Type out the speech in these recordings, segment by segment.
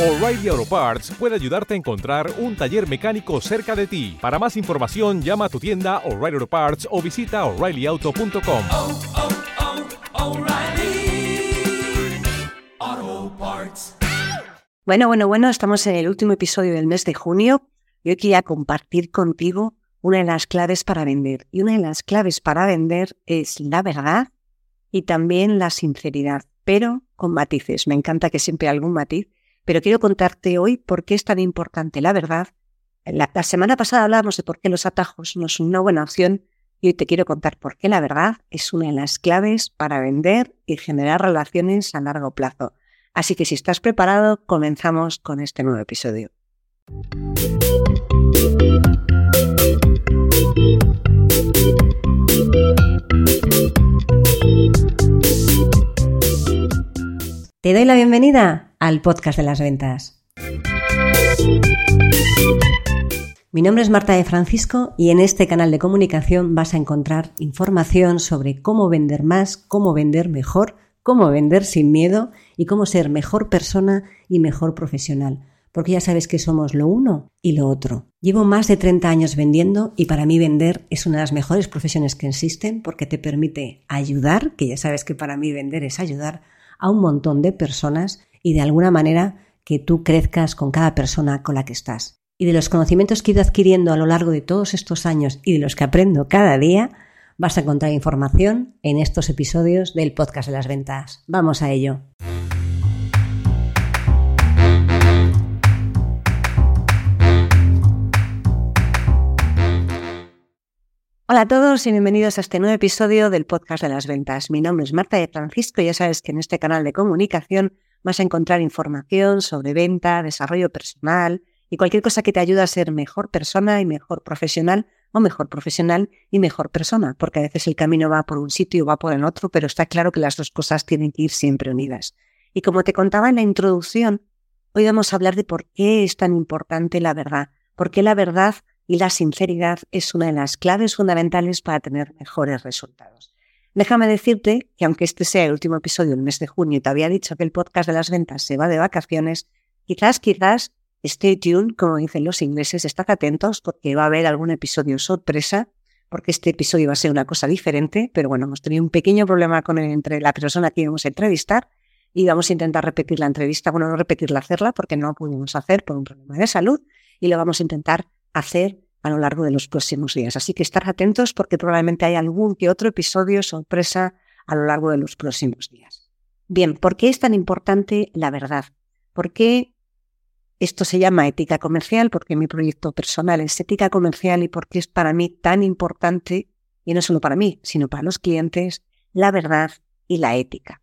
O'Reilly Auto Parts puede ayudarte a encontrar un taller mecánico cerca de ti. Para más información, llama a tu tienda O'Reilly Auto Parts o visita oreillyauto.com. oh, oh, Parts. Bueno, bueno, bueno, estamos en el último episodio del mes de junio y hoy quería compartir contigo una de las claves para vender. Y una de las claves para vender es la verdad y también la sinceridad, pero con matices. Me encanta que siempre haya algún matiz, pero quiero contarte hoy por qué es tan importante la verdad. La, semana pasada hablábamos de por qué los atajos no son una buena opción y hoy te quiero contar por qué la verdad es una de las claves para vender y generar relaciones a largo plazo. Así que si estás preparado, comenzamos con este nuevo episodio. Te doy la bienvenida al podcast de las ventas. Mi nombre es Marta de Francisco y en este canal de comunicación vas a encontrar información sobre cómo vender más, cómo vender mejor, cómo vender sin miedo y cómo ser mejor persona y mejor profesional. Porque ya sabes que somos lo uno y lo otro. Llevo más de 30 años vendiendo y para mí vender es una de las mejores profesiones que existen porque te permite ayudar, que ya sabes que para mí vender es ayudar, a un montón de personas y de alguna manera que tú crezcas con cada persona con la que estás. Y de los conocimientos que he ido adquiriendo a lo largo de todos estos años y de los que aprendo cada día, vas a encontrar información en estos episodios del podcast de las ventas. Vamos a ello. Hola a todos y bienvenidos a este nuevo episodio del podcast de las ventas. Mi nombre es Marta de Francisco y ya sabes que en este canal de comunicación vas a encontrar información sobre venta, desarrollo personal y cualquier cosa que te ayude a ser mejor persona y mejor profesional o mejor profesional y mejor persona, porque a veces el camino va por un sitio o va por el otro, pero está claro que las dos cosas tienen que ir siempre unidas. Y como te contaba en la introducción, hoy vamos a hablar de por qué es tan importante la verdad, por qué la verdad y la sinceridad es una de las claves fundamentales para tener mejores resultados. Déjame decirte que aunque este sea el último episodio del mes de junio y te había dicho que el podcast de las ventas se va de vacaciones, quizás, quizás, stay tuned, como dicen los ingleses, estad atentos porque va a haber algún episodio sorpresa, porque este episodio va a ser una cosa diferente, pero bueno, hemos tenido un pequeño problema con el, entre la persona que íbamos a entrevistar y vamos a intentar repetir la entrevista, bueno, no repetirla, hacerla porque no la pudimos hacer por un problema de salud y lo vamos a intentar hacer a lo largo de los próximos días. Así que estar atentos porque probablemente hay algún que otro episodio sorpresa a lo largo de los próximos días. Bien, ¿por qué es tan importante la verdad? ¿Por qué esto se llama ética comercial? Porque mi proyecto personal es ética comercial y porque es para mí tan importante, y no solo para mí, sino para los clientes, la verdad y la ética.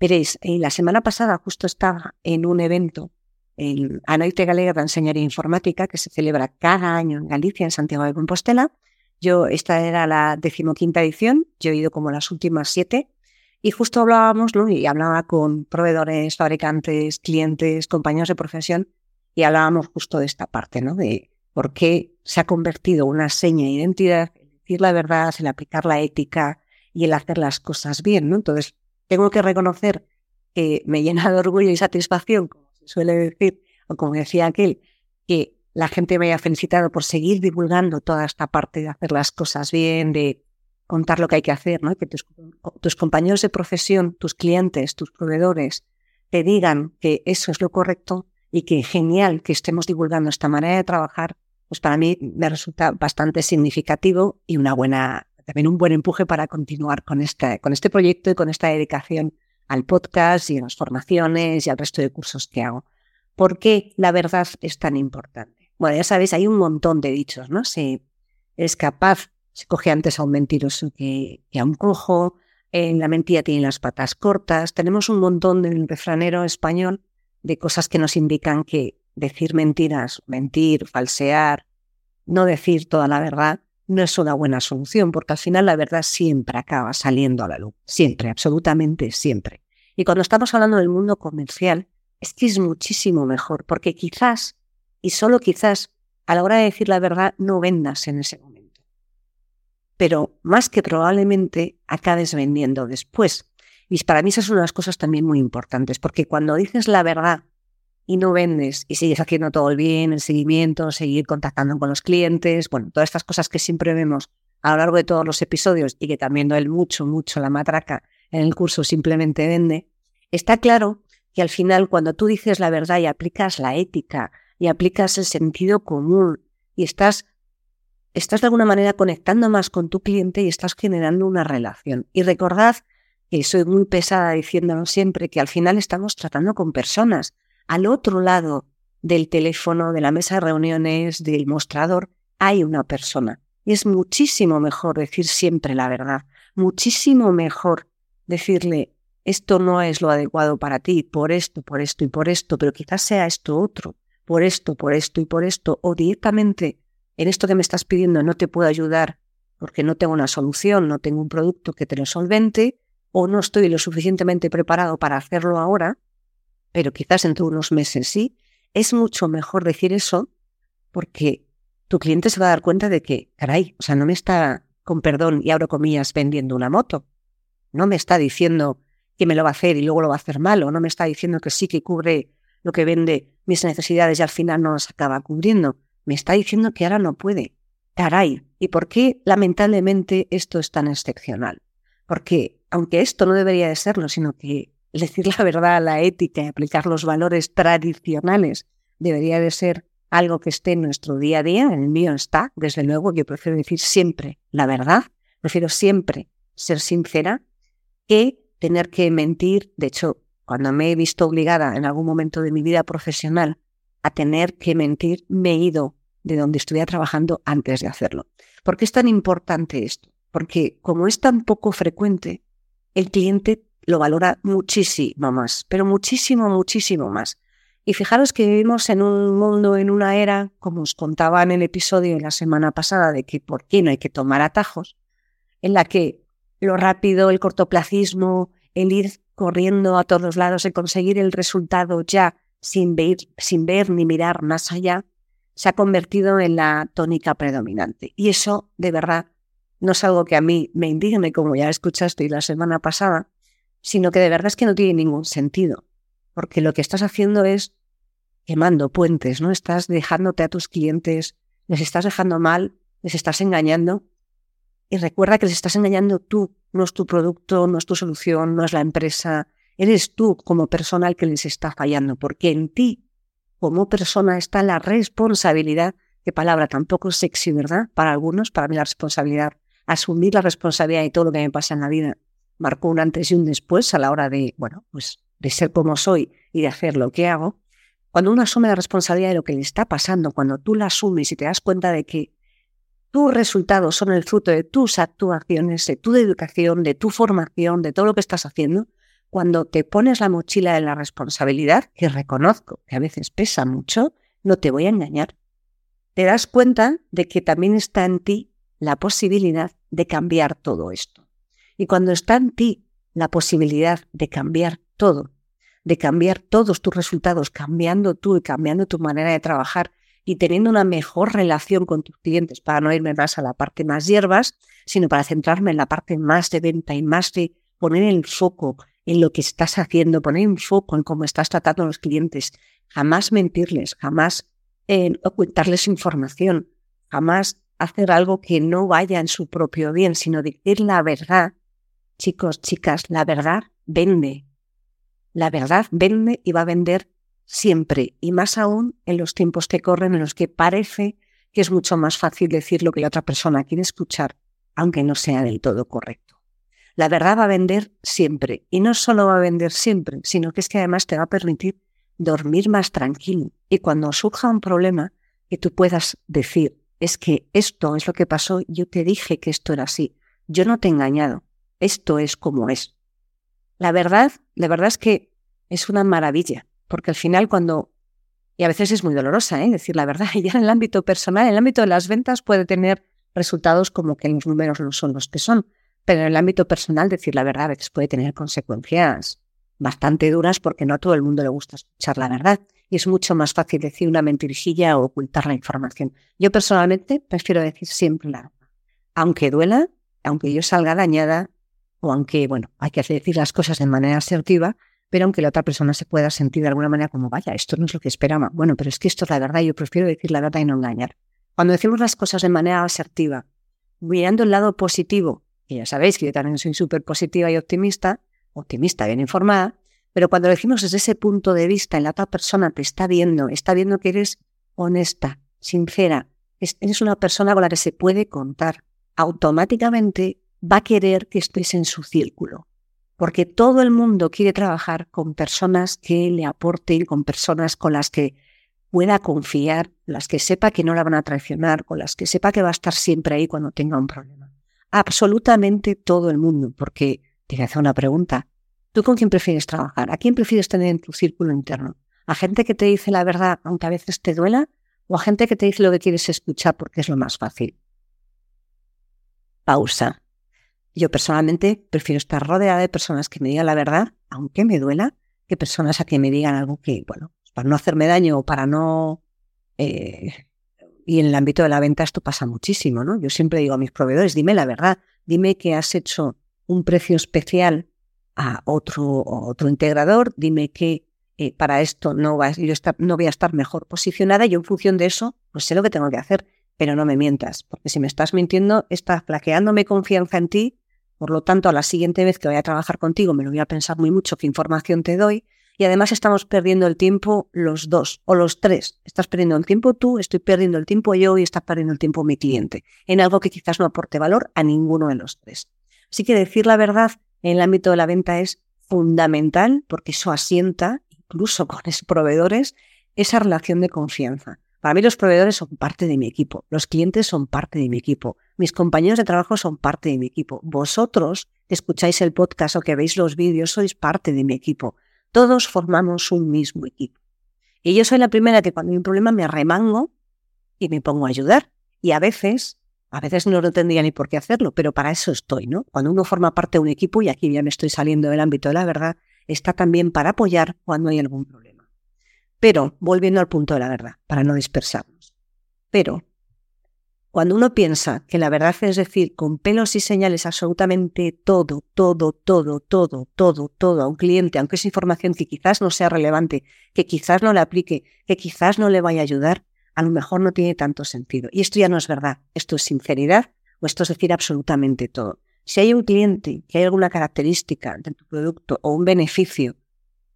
Veréis, eh, la semana pasada justo estaba en un evento en a Noite Galega de Enseñaría Informática, que se celebra cada año en Galicia, en Santiago de Compostela. Yo, esta era la decimoquinta edición, yo he ido como las últimas siete, y justo hablábamos, ¿no? y hablaba con proveedores, fabricantes, clientes, compañeros de profesión, y hablábamos justo de esta parte, ¿no? De por qué se ha convertido una seña de identidad, el decir la verdad, el aplicar la ética y el hacer las cosas bien, ¿no? Entonces, tengo que reconocer que me llena de orgullo y satisfacción suele decir, o como decía aquel, que la gente me haya felicitado por seguir divulgando toda esta parte de hacer las cosas bien, de contar lo que hay que hacer, ¿no? que tus, compañeros de profesión, tus clientes, tus proveedores, te digan que eso es lo correcto y que genial que estemos divulgando esta manera de trabajar, pues para mí me resulta bastante significativo y una buena, también un buen empuje para continuar con este, con este proyecto y con esta dedicación al podcast y a las formaciones y al resto de cursos que hago. ¿Por qué la verdad es tan importante? Bueno, ya sabéis, hay un montón de dichos, ¿no? Si es capaz, se coge antes a un mentiroso que, a un cojo, la mentira tiene las patas cortas. Tenemos un montón del refranero español de cosas que nos indican que decir mentiras, mentir, falsear, no decir toda la verdad, no es una buena solución, porque al final la verdad siempre acaba saliendo a la luz, siempre, absolutamente siempre. Y cuando estamos hablando del mundo comercial, es que es muchísimo mejor, porque quizás, y solo quizás, a la hora de decir la verdad, no vendas en ese momento. Pero más que probablemente acabes vendiendo después. Y para mí esas son unas cosas también muy importantes, porque cuando dices la verdad y no vendes y sigues haciendo todo el bien, el seguimiento, seguir contactando con los clientes, bueno, todas estas cosas que siempre vemos a lo largo de todos los episodios y que también doy mucho, mucho la matraca en el curso simplemente vende, está claro que al final cuando tú dices la verdad y aplicas la ética y aplicas el sentido común y estás, estás de alguna manera conectando más con tu cliente y estás generando una relación. Y recordad que soy muy pesada diciéndolo siempre, que al final estamos tratando con personas. Al otro lado del teléfono, de la mesa de reuniones, del mostrador, hay una persona. Y es muchísimo mejor decir siempre la verdad, muchísimo mejor decirle, esto no es lo adecuado para ti, por esto, por esto y por esto, pero quizás sea esto otro, por esto, por esto y por esto, o directamente en esto que me estás pidiendo no te puedo ayudar porque no tengo una solución, no tengo un producto que te lo solvente, o no estoy lo suficientemente preparado para hacerlo ahora, pero quizás entre unos meses sí, es mucho mejor decir eso porque tu cliente se va a dar cuenta de que, caray, o sea, no me está, con perdón y abro comillas, vendiendo una moto. No me está diciendo que me lo va a hacer y luego lo va a hacer mal, o no me está diciendo que sí que cubre lo que vende mis necesidades y al final no las acaba cubriendo. Me está diciendo que ahora no puede. Caray, ¿y por qué lamentablemente esto es tan excepcional? Porque aunque esto no debería de serlo, sino que decir la verdad, la ética y aplicar los valores tradicionales debería de ser algo que esté en nuestro día a día, en el mío está, desde luego, yo prefiero decir siempre la verdad, prefiero siempre ser sincera que tener que mentir. De hecho, cuando me he visto obligada en algún momento de mi vida profesional a tener que mentir, me he ido de donde estuviera trabajando antes de hacerlo. ¿Por qué es tan importante esto? Porque como es tan poco frecuente, el cliente lo valora muchísimo más, pero muchísimo, muchísimo más. Y fijaros que vivimos en un mundo, en una era, como os contaba en el episodio de la semana pasada, de que por qué no hay que tomar atajos, en la que lo rápido, el cortoplacismo, el ir corriendo a todos lados, el conseguir el resultado ya sin ver, sin ver ni mirar más allá, se ha convertido en la tónica predominante. Y eso, de verdad, no es algo que a mí me indigne, como ya escuchaste la semana pasada, sino que de verdad es que no tiene ningún sentido, porque lo que estás haciendo es quemando puentes, ¿no? Estás dejándote a tus clientes, les estás dejando mal, les estás engañando y recuerda que les estás engañando tú, no es tu producto, no es tu solución, no es la empresa. Eres tú como persona el que les está fallando, porque en ti, como persona, está la responsabilidad, qué palabra tampoco sexy, ¿verdad? Para algunos, para mí la responsabilidad, asumir la responsabilidad de todo lo que me pasa en la vida, marcó un antes y un después a la hora de, bueno, pues de ser como soy y de hacer lo que hago. Cuando uno asume la responsabilidad de lo que le está pasando, cuando tú la asumes y te das cuenta de que tus resultados son el fruto de tus actuaciones, de tu educación, de tu formación, de todo lo que estás haciendo, cuando te pones la mochila de la responsabilidad, que reconozco que a veces pesa mucho, no te voy a engañar, te das cuenta de que también está en ti la posibilidad de cambiar todo esto. Y cuando está en ti la posibilidad de cambiar todo, de cambiar todos tus resultados, cambiando tú y cambiando tu manera de trabajar, y teniendo una mejor relación con tus clientes para no irme más a la parte más hierbas, sino para centrarme en la parte más de venta y más de poner el foco en lo que estás haciendo, poner un foco en cómo estás tratando a los clientes, jamás mentirles, jamás eh, ocultarles información, jamás hacer algo que no vaya en su propio bien, sino decir la verdad. Chicos, chicas, la verdad vende. La verdad vende y va a vender siempre, y más aún en los tiempos que corren en los que parece que es mucho más fácil decir lo que la otra persona quiere escuchar, aunque no sea del todo correcto. La verdad va a vender siempre, y no solo va a vender siempre, sino que es que además te va a permitir dormir más tranquilo. Y cuando surja un problema, que tú puedas decir, es que esto es lo que pasó, yo te dije que esto era así, yo no te he engañado, esto es como es. La verdad, la verdad es que es una maravilla, porque al final cuando, y a veces es muy dolorosa, ¿eh? decir la verdad, ya en el ámbito personal, en el ámbito de las ventas puede tener resultados como que los números no son los que son, pero en el ámbito personal decir la verdad a veces puede tener consecuencias bastante duras porque no a todo el mundo le gusta escuchar la verdad y es mucho más fácil decir una mentirijilla o ocultar la información. Yo personalmente prefiero decir siempre la verdad, aunque duela, aunque yo salga dañada o aunque, bueno, hay que decir las cosas de manera asertiva, pero aunque la otra persona se pueda sentir de alguna manera como, vaya, esto no es lo que esperaba. Bueno, pero es que esto es la verdad, yo prefiero decir la verdad y no engañar. Cuando decimos las cosas de manera asertiva, mirando el lado positivo, y ya sabéis que yo también soy súper positiva y optimista, optimista, bien informada, pero cuando decimos desde ese punto de vista, en la otra persona te está viendo, está viendo que eres honesta, sincera, eres una persona con la que se puede contar, automáticamente va a querer que estés en su círculo porque todo el mundo quiere trabajar con personas que le aporten, con personas con las que pueda confiar, las que sepa que no la van a traicionar, con las que sepa que va a estar siempre ahí cuando tenga un problema. Absolutamente todo el mundo, porque te voy a hacer una pregunta. ¿Tú con quién prefieres trabajar? ¿A quién prefieres tener en tu círculo interno? ¿A gente que te dice la verdad aunque a veces te duela? ¿O a gente que te dice lo que quieres escuchar porque es lo más fácil? Pausa. Yo personalmente prefiero estar rodeada de personas que me digan la verdad, aunque me duela, que personas a que me digan algo que, bueno, para no hacerme daño o para no... Eh, y en el ámbito de la venta esto pasa muchísimo, ¿no? Yo siempre digo a mis proveedores, dime la verdad, dime que has hecho un precio especial a otro, otro integrador, dime que eh, para esto no, va, yo no voy a estar mejor posicionada yo en función de eso, pues sé lo que tengo que hacer, pero no me mientas, porque si me estás mintiendo, estás flaqueándome confianza en ti por lo tanto, a la siguiente vez que vaya a trabajar contigo me lo voy a pensar muy mucho qué información te doy y además estamos perdiendo el tiempo los dos o los tres. Estás perdiendo el tiempo tú, estoy perdiendo el tiempo yo y está perdiendo el tiempo mi cliente en algo que quizás no aporte valor a ninguno de los tres. Así que decir la verdad en el ámbito de la venta es fundamental porque eso asienta, incluso con los proveedores, esa relación de confianza. Para mí los proveedores son parte de mi equipo, los clientes son parte de mi equipo, mis compañeros de trabajo son parte de mi equipo, vosotros que escucháis el podcast o que veis los vídeos sois parte de mi equipo. Todos formamos un mismo equipo. Y yo soy la primera que cuando hay un problema me arremango y me pongo a ayudar. Y a veces, a veces no lo tendría ni por qué hacerlo, pero para eso estoy, ¿no? Cuando uno forma parte de un equipo, y aquí ya me estoy saliendo del ámbito de la verdad, está también para apoyar cuando hay algún problema. Pero, volviendo al punto de la verdad, para no dispersarnos. Pero, cuando uno piensa que la verdad es decir con pelos y señales absolutamente todo, todo, todo, todo, todo, todo a un cliente, aunque es información que quizás no sea relevante, que quizás no le aplique, que quizás no le vaya a ayudar, a lo mejor no tiene tanto sentido. Y esto ya no es verdad, esto es sinceridad o esto es decir absolutamente todo. Si hay un cliente que hay alguna característica de tu producto o un beneficio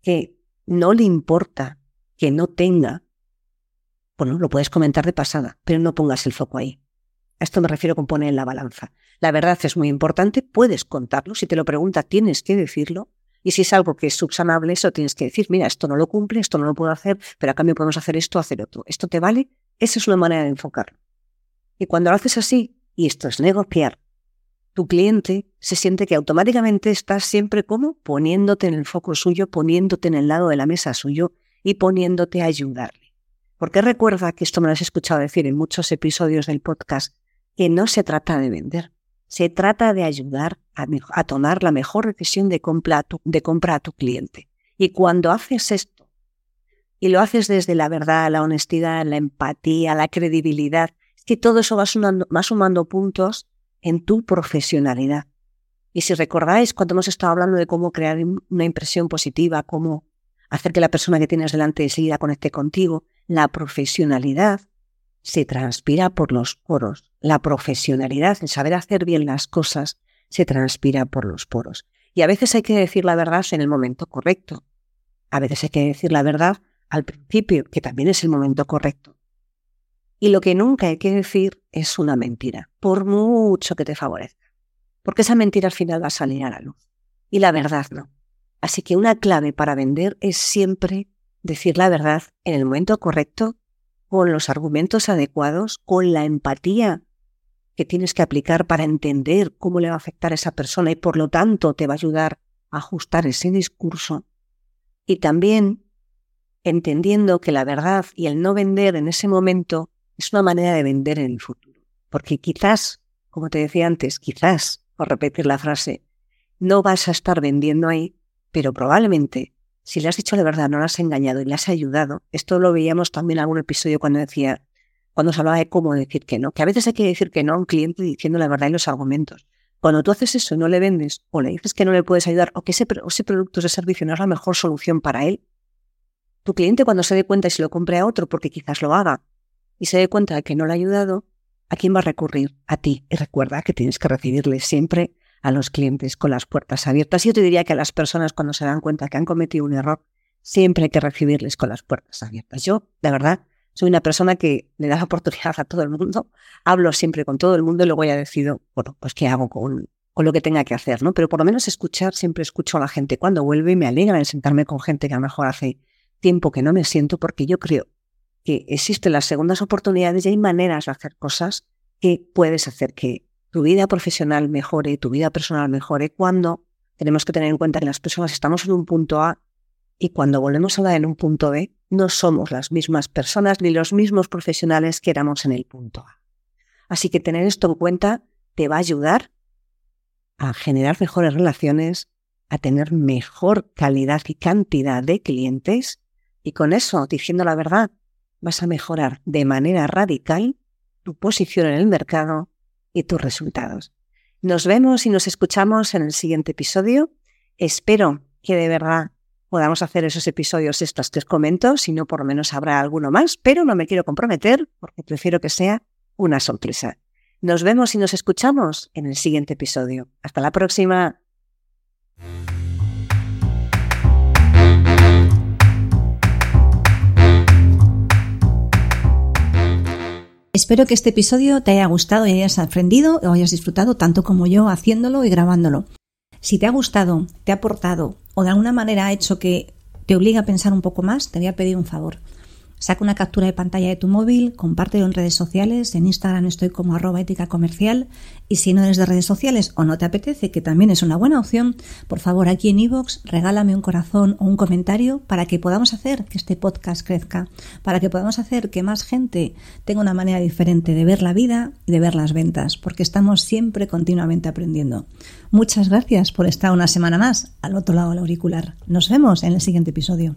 que no le importa que no tenga, bueno, lo puedes comentar de pasada, pero no pongas el foco ahí. A esto me refiero con poner en la balanza. La verdad es muy importante, puedes contarlo. Si te lo pregunta, tienes que decirlo. Y si es algo que es subsanable, eso tienes que decir, mira, esto no lo cumple, esto no lo puedo hacer, pero a cambio podemos hacer esto, hacer otro. ¿Esto te vale? Esa es una manera de enfocarlo. Y cuando lo haces así, y esto es negociar, tu cliente se siente que automáticamente estás siempre como poniéndote en el foco suyo, poniéndote en el lado de la mesa suyo y poniéndote a ayudarle. Porque recuerda que esto me lo has escuchado decir en muchos episodios del podcast, que no se trata de vender, se trata de ayudar a, tomar la mejor decisión de compra, de compra a tu cliente. Y cuando haces esto, y lo haces desde la verdad, la honestidad, la empatía, la credibilidad, es que todo eso va sumando, va sumando puntos en tu profesionalidad. Y si recordáis cuando hemos estado hablando de cómo crear una impresión positiva, cómo hacer que la persona que tienes delante enseguida conecte contigo. La profesionalidad se transpira por los poros. La profesionalidad, el saber hacer bien las cosas, se transpira por los poros. Y a veces hay que decir la verdad en el momento correcto. A veces hay que decir la verdad al principio, que también es el momento correcto. Y lo que nunca hay que decir es una mentira, por mucho que te favorezca. Porque esa mentira al final va a salir a la luz. Y la verdad no. Así que una clave para vender es siempre decir la verdad en el momento correcto, con los argumentos adecuados, con la empatía que tienes que aplicar para entender cómo le va a afectar a esa persona y por lo tanto te va a ayudar a ajustar ese discurso. Y también entendiendo que la verdad y el no vender en ese momento es una manera de vender en el futuro. Porque quizás, como te decía antes, quizás, por repetir la frase, no vas a estar vendiendo ahí, pero probablemente si le has dicho la verdad, no la has engañado y le has ayudado, esto lo veíamos también en algún episodio cuando decía, cuando se hablaba de cómo decir que no, que a veces hay que decir que no a un cliente diciendo la verdad y los argumentos, Cuando tú haces eso y no le vendes, o le dices que no le puedes ayudar, o que ese, ese producto o ese servicio no es la mejor solución para él, tu cliente cuando se dé cuenta y se lo compre a otro, porque quizás lo haga, y se dé cuenta de que no le ha ayudado, ¿a quién va a recurrir? A ti. Y recuerda que tienes que recibirle siempre a los clientes con las puertas abiertas. Yo te diría que a las personas cuando se dan cuenta que han cometido un error, siempre hay que recibirles con las puertas abiertas. Yo, de verdad, soy una persona que le da la oportunidad a todo el mundo, hablo siempre con todo el mundo y luego ya decido, bueno, pues qué hago con, con lo que tenga que hacer, ¿no? Pero por lo menos escuchar, siempre escucho a la gente cuando vuelve y me alegra en sentarme con gente que a lo mejor hace tiempo que no me siento porque yo creo que existen las segundas oportunidades y hay maneras de hacer cosas que puedes hacer que tu vida profesional mejore, tu vida personal mejore, cuando tenemos que tener en cuenta que las personas estamos en un punto A y cuando volvemos a dar en un punto B, no somos las mismas personas ni los mismos profesionales que éramos en el punto A. Así que tener esto en cuenta te va a ayudar a generar mejores relaciones, a tener mejor calidad y cantidad de clientes y con eso, diciendo la verdad, vas a mejorar de manera radical tu posición en el mercado y tus resultados. Nos vemos y nos escuchamos en el siguiente episodio. Espero que de verdad podamos hacer esos episodios estos os comento, si no por lo menos habrá alguno más, pero no me quiero comprometer porque prefiero que sea una sorpresa. Nos vemos y nos escuchamos en el siguiente episodio. Hasta la próxima. Espero que este episodio te haya gustado y hayas aprendido o hayas disfrutado tanto como yo haciéndolo y grabándolo. Si te ha gustado, te ha aportado o de alguna manera ha hecho que te obligue a pensar un poco más, te voy a pedir un favor. Saca una captura de pantalla de tu móvil, compártelo en redes sociales, en Instagram estoy como arroba ética comercial y si no eres de redes sociales o no te apetece, que también es una buena opción, por favor aquí en iVoox regálame un corazón o un comentario para que podamos hacer que este podcast crezca, para que podamos hacer que más gente tenga una manera diferente de ver la vida y de ver las ventas, porque estamos siempre continuamente aprendiendo. Muchas gracias por estar una semana más al otro lado del auricular. Nos vemos en el siguiente episodio.